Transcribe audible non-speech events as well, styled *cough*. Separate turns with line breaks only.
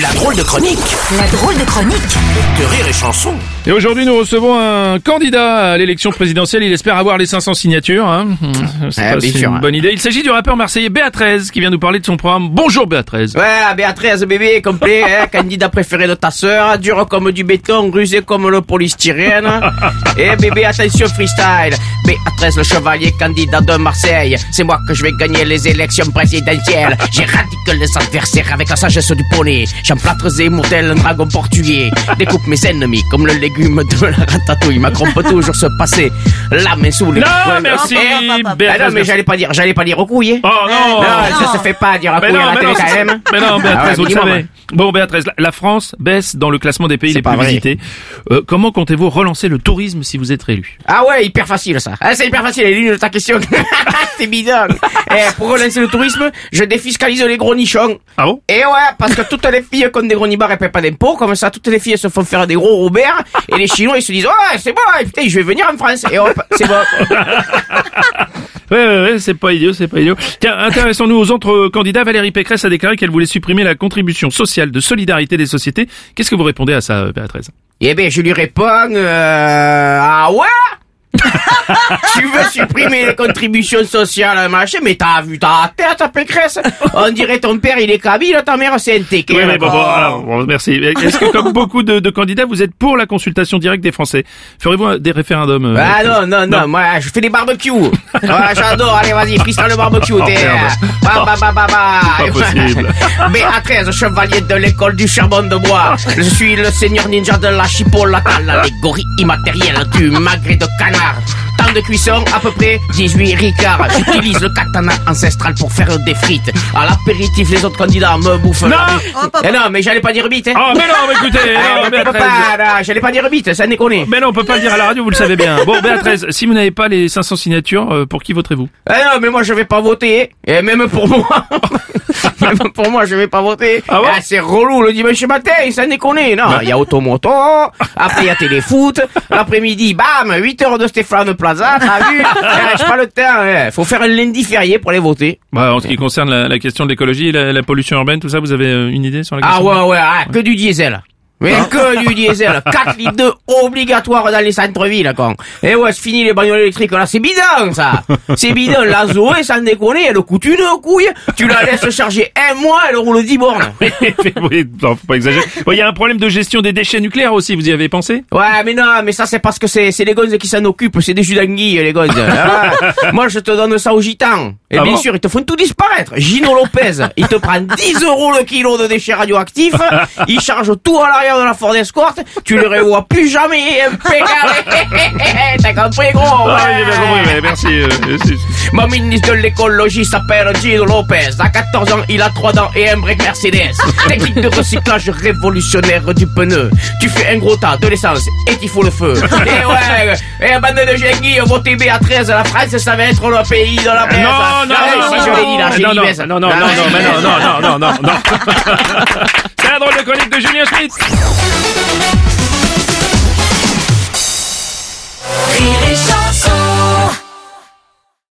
La drôle de chronique
La drôle de chronique
de Rire et Chanson.
Et aujourd'hui, nous recevons un candidat à l'élection présidentielle. Il espère avoir les 500 signatures. Hein. C'est
bien
si
sûr,
une
hein.
bonne idée. Il s'agit du rappeur marseillais Béatrice qui vient nous parler de son programme. Bonjour Béatrice.
Ouais, Béatrice, bébé, complet, hein, *laughs* candidat préféré de ta sœur, dur comme du béton, rusé comme le polystyrène. Et bébé, attention freestyle. Béatrice, le chevalier candidat de Marseille. C'est moi que je vais gagner les élections présidentielles. J'éradique les adversaires avec la sagesse du poney. J'emplâtre Zemmour tel un dragon portugais. Découpe mes ennemis comme le légume de la ratatouille. Macron peut toujours se passer la main sous les
Non, merci,
Eh, Ah non,
Béatrice.
mais j'allais pas dire, j'allais pas dire au couille.
Oh non,
Non, ça se fait pas dire à
Mais
couille à
non,
la télé
non,
quand même.
mais non, Béatrice,
Ah ouais,
vous savez. Bon, Béatrice, la- France baisse dans le classement des pays les plus
vrai.
visités. Euh, comment comptez-vous relancer le tourisme si vous êtes réélu
Ah ouais, hyper facile ça. Ah, c'est hyper facile, est nulle ta question. *laughs* c'est bidon. Eh, pour relancer le tourisme, je défiscalise les gros nichons.
Ah bon?
Et ouais, parce que toutes les filles qui ont des gros nibards, elles paient pas d'impôts. Comme ça, toutes les filles se font faire des gros Robert. Et les Chinois, ils se disent, ouais, c'est bon, et putain, je vais venir en France. Et hop, c'est bon. *laughs*
Ouais, ouais, ouais, c'est pas idiot, c'est pas idiot. Tiens, intéressons-nous aux autres candidats. Valérie Pécresse a déclaré qu'elle voulait supprimer la contribution sociale de solidarité des sociétés. Qu'est-ce que vous répondez à ça, Béatrice?
Eh ben, je lui réponds, euh, ah ouais? Tu veux supprimer les contributions sociales, machin, mais t'as vu ta tête, Pécresse On dirait ton père, il est kabyle, ta mère, c'est un TK.
Oui, mais bon, bon, alors, bon, merci. Est-ce que, comme beaucoup de, de candidats, vous êtes pour la consultation directe des Français? Ferez-vous des référendums euh,
Ah non, non, non, moi je fais des barbecues. Ah, J'adore, allez vas-y, freestyle le barbecue.
Oh,
t'es,
merde.
euh, Ba, ba, ba, ba, ba.
Pas possible. *laughs*
Béatrice, chevalier de l'école du charbon de bois. Je suis le seigneur ninja de la chipolata, l'allégorie immatérielle du magret de canard. Temps de cuisson, à peu près 18 ricards. J'utilise le katana ancestral pour faire des frites. À l'apéritif, les autres candidats me bouffent.
Non.
la- Eh non, mais j'allais pas dire bite. Hein.
Oh, mais non, mais écoutez,
Ah,
non,
mais
Béatrice.
j'allais pas dire bite, ça déconne.
Mais non, on peut pas le dire à la radio, vous le savez bien. Bon, Béatrice, si vous n'avez pas les 500 signatures, euh, pour qui voterez-vous?
Ah non, mais moi je vais pas voter. Et même pour moi. *laughs* même *laughs* pour moi, je vais pas voter.
Ah bon Bah.
c'est relou le dimanche matin, ça déconne. Non, il y a automoto, après il y a téléfoot, l'après-midi, bam, 8 heures de Stéphane Plaza, t'as vu *laughs* J'ai pas le temps, hein. faut faire un lundi férié pour aller voter.
bah, En ce qui concerne la, la question de l'écologie, la, la pollution urbaine, tout ça, vous avez euh, une idée sur la
Ah
question
ouais, ouais, ah, que du diesel. Mais que du diesel. 4 litres de obligatoire dans les centres-villes, con. Et ouais, c'est fini les bagnoles électriques, là, c'est bidon, ça. C'est bidon. La Zoé, sans déconner, elle coûte une couille. Tu la laisses charger un mois, elle roule 10 bornes. *laughs*
oui, non, faut pas exagérer. Bon, Il y a un problème de gestion des déchets nucléaires aussi, vous y avez pensé?
Ouais, mais non, mais ça, c'est parce que c'est, c'est les gonzes qui s'en occupent. C'est des jus d'anguille, les gonzes. *laughs* Ah, moi, je te donne ça aux gitans. Et
Ah
bien
bon
sûr, ils te font tout disparaître. Gino Lopez, il te prend 10 euros le kilo de déchets radioactifs. *laughs* Il charge tout à l'arrière de la Ford Escort. Tu le revois plus jamais. T'as compris, gros?
Ah,
ouais.
j'ai bien compris, mais merci. euh, merci.
Mon ministre de l'écologie s'appelle Gino Lopez. À 14 ans, il a trois dents et un break Mercedes. Technique de recyclage révolutionnaire du pneu. Tu fais un gros tas de l'essence et qu'il faut le feu. et ouais, et bande de génies, votez B13, la France, ça va être le pays de la baisse.
Non, non,
Allez,
non,
si
non,
je l'ai dit là, j'ai
non,
dit
non,
baisse.
non, non, non, non, mais non, non, non, non, non, non. C'est la drôle de chronique de Julien Schmitt.
Rire et chanson